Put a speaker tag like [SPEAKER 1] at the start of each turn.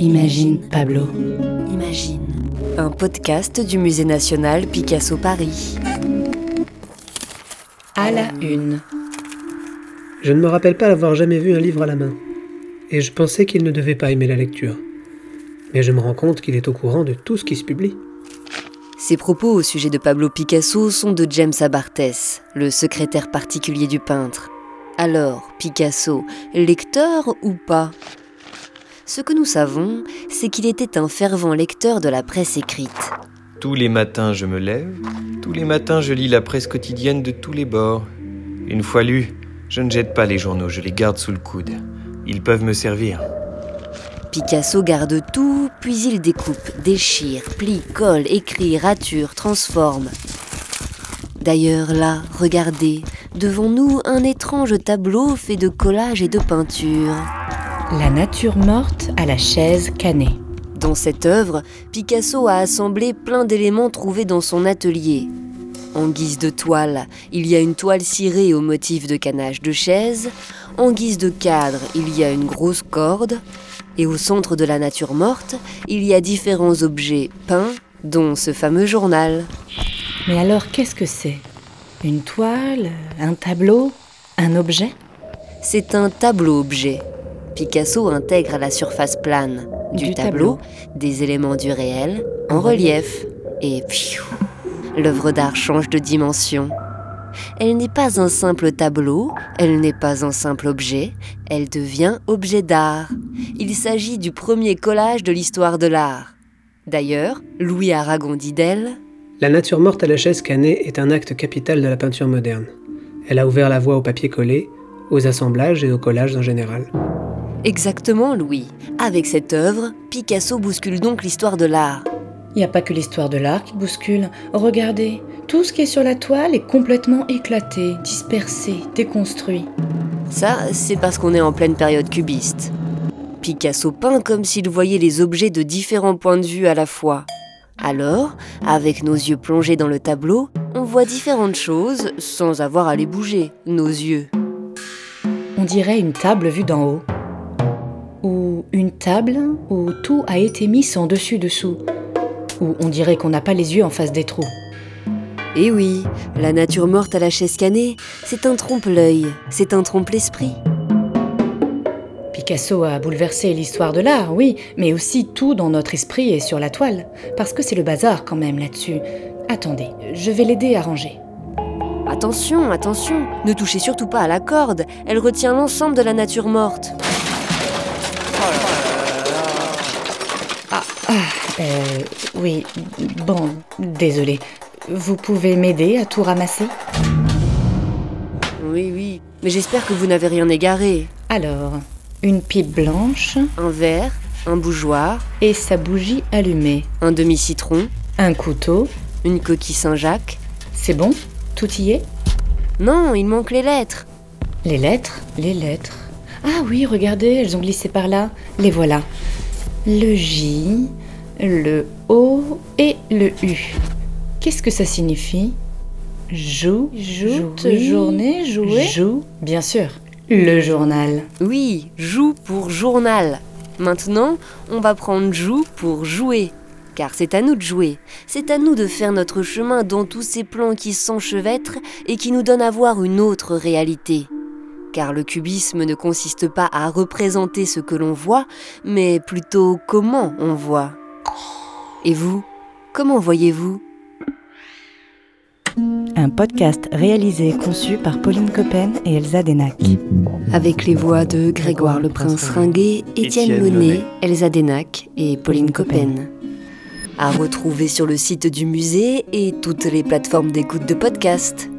[SPEAKER 1] Imagine Pablo.
[SPEAKER 2] Imagine. Un podcast du Musée national Picasso Paris.
[SPEAKER 1] À la une.
[SPEAKER 3] Je ne me rappelle pas avoir jamais vu un livre à la main. Et je pensais qu'il ne devait pas aimer la lecture. Mais je me rends compte qu'il est au courant de tout ce qui se publie.
[SPEAKER 2] Ces propos au sujet de Pablo Picasso sont de James Abartes, le secrétaire particulier du peintre. Alors, Picasso, lecteur ou pas? Ce que nous savons, c'est qu'il était un fervent lecteur de la presse écrite.
[SPEAKER 4] Tous les matins je me lève, tous les matins je lis la presse quotidienne de tous les bords. Une fois lu, je ne jette pas les journaux, je les garde sous le coude. Ils peuvent me servir.
[SPEAKER 2] Picasso garde tout, puis il découpe, déchire, plie, colle, écrit, rature, transforme. D'ailleurs là, regardez, devant nous un étrange tableau fait de collage et de peinture.
[SPEAKER 1] La nature morte à la chaise canée.
[SPEAKER 2] Dans cette œuvre, Picasso a assemblé plein d'éléments trouvés dans son atelier. En guise de toile, il y a une toile cirée au motif de canage de chaise. En guise de cadre, il y a une grosse corde. Et au centre de la nature morte, il y a différents objets peints, dont ce fameux journal.
[SPEAKER 1] Mais alors qu'est-ce que c'est? Une toile? Un tableau? Un objet?
[SPEAKER 2] C'est un tableau-objet. Picasso intègre à la surface plane du,
[SPEAKER 1] Du
[SPEAKER 2] tableau,
[SPEAKER 1] tableau.
[SPEAKER 2] des éléments du réel en relief. Et l'œuvre d'art change de dimension. Elle n'est pas un simple tableau, elle n'est pas un simple objet, elle devient objet d'art. Il s'agit du premier collage de l'histoire de l'art. D'ailleurs, Louis Aragon dit d'elle
[SPEAKER 3] La nature morte à la chaise canée est un acte capital de la peinture moderne. Elle a ouvert la voie au papier collé, aux assemblages et aux collages en général.
[SPEAKER 2] Exactement, Louis. Avec cette œuvre, Picasso bouscule donc l'histoire de l'art.
[SPEAKER 1] Il n'y a pas que l'histoire de l'art qui bouscule. Regardez, tout ce qui est sur la toile est complètement éclaté, dispersé, déconstruit.
[SPEAKER 2] Ça, c'est parce qu'on est en pleine période cubiste. Picasso peint comme s'il voyait les objets de différents points de vue à la fois. Alors, avec nos yeux plongés dans le tableau, on voit différentes choses sans avoir à les bouger, nos yeux.
[SPEAKER 1] On dirait une table vue d'en haut. Ou une table où tout a été mis sans dessus-dessous. Ou on dirait qu'on n'a pas les yeux en face des trous.
[SPEAKER 2] Et Eh oui, la nature morte à la chaise canée, c'est un trompe-l'œil, c'est un trompe-l'esprit.
[SPEAKER 1] Picasso a bouleversé l'histoire de l'art, oui, mais aussi tout dans notre esprit et sur la toile. Parce que c'est le bazar quand même là-dessus. Attendez, je vais l'aider à ranger.
[SPEAKER 2] Attention, attention, ne touchez surtout pas à la corde, elle retient l'ensemble de la nature morte.
[SPEAKER 1] Euh, oui, bon, désolé. Vous pouvez m'aider à tout ramasser?
[SPEAKER 2] Oui, oui, mais j'espère que vous n'avez rien égaré.
[SPEAKER 1] Alors, une pipe blanche
[SPEAKER 2] Un verre, un bougeoir,
[SPEAKER 1] et sa bougie allumée.
[SPEAKER 2] un demi-citron,
[SPEAKER 1] Un couteau,
[SPEAKER 2] une coquille Saint-Jacques.
[SPEAKER 1] c'est bon? Tout y est?
[SPEAKER 2] Non, il manque les lettres.
[SPEAKER 1] Les lettres Les lettres. Ah oui, regardez, elles ont glissé par là. Les voilà. Le J, le O et le U. Qu'est-ce que ça signifie? Joue,
[SPEAKER 2] Jouer,
[SPEAKER 1] journée, jouer Joue, bien sûr. Le journal.
[SPEAKER 2] Oui, joue pour journal. Maintenant, on va prendre joue pour jouer. Car c'est à nous de jouer. C'est à nous de faire notre chemin dans tous ces plans qui s'enchevêtrent et qui nous donnent à voir une autre réalité. Car le cubisme ne consiste pas à représenter ce que l'on voit, mais plutôt comment on voit. Et vous, comment voyez-vous?
[SPEAKER 5] Un podcast réalisé et conçu par Pauline Coppen et Elsa Denac.
[SPEAKER 2] Avec les voix de Grégoire le Prince Ringuet, Étienne
[SPEAKER 4] Monet.
[SPEAKER 2] Elsa Denac et Pauline Coppen. À retrouver sur le site du musée et toutes les plateformes d'écoute de podcast.